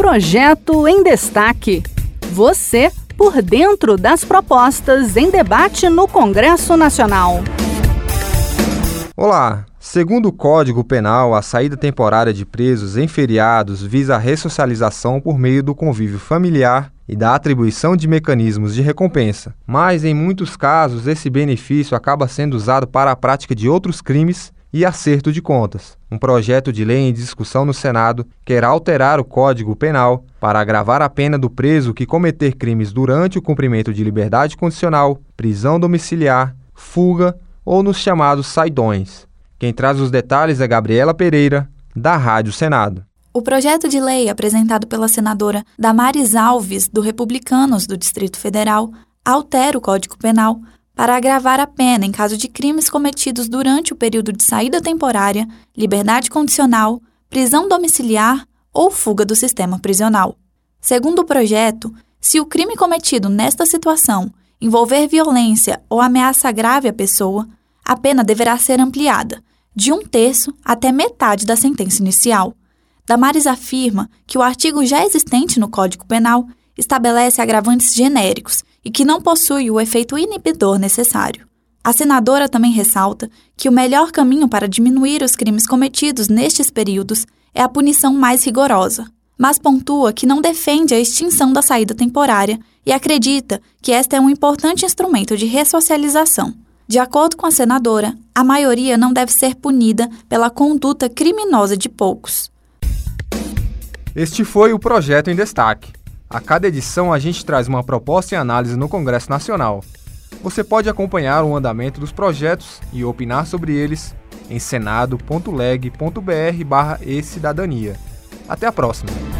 Projeto em Destaque. Você por dentro das propostas em debate no Congresso Nacional. Olá! Segundo o Código Penal, a saída temporária de presos em feriados visa a ressocialização por meio do convívio familiar e da atribuição de mecanismos de recompensa. Mas, em muitos casos, esse benefício acaba sendo usado para a prática de outros crimes e acerto de contas. Um projeto de lei em discussão no Senado quer alterar o Código Penal para agravar a pena do preso que cometer crimes durante o cumprimento de liberdade condicional, prisão domiciliar, fuga ou nos chamados saidões. Quem traz os detalhes é Gabriela Pereira, da Rádio Senado. O projeto de lei apresentado pela senadora Damares Alves, do Republicanos do Distrito Federal, altera o Código Penal para agravar a pena em caso de crimes cometidos durante o período de saída temporária, liberdade condicional, prisão domiciliar ou fuga do sistema prisional. Segundo o projeto, se o crime cometido nesta situação envolver violência ou ameaça grave à pessoa, a pena deverá ser ampliada, de um terço até metade da sentença inicial. Damares afirma que o artigo já existente no Código Penal estabelece agravantes genéricos e que não possui o efeito inibidor necessário. A senadora também ressalta que o melhor caminho para diminuir os crimes cometidos nestes períodos é a punição mais rigorosa, mas pontua que não defende a extinção da saída temporária e acredita que esta é um importante instrumento de ressocialização. De acordo com a senadora, a maioria não deve ser punida pela conduta criminosa de poucos. Este foi o projeto em destaque. A cada edição a gente traz uma proposta e análise no Congresso Nacional. Você pode acompanhar o andamento dos projetos e opinar sobre eles em senado.leg.br/e-cidadania. Até a próxima!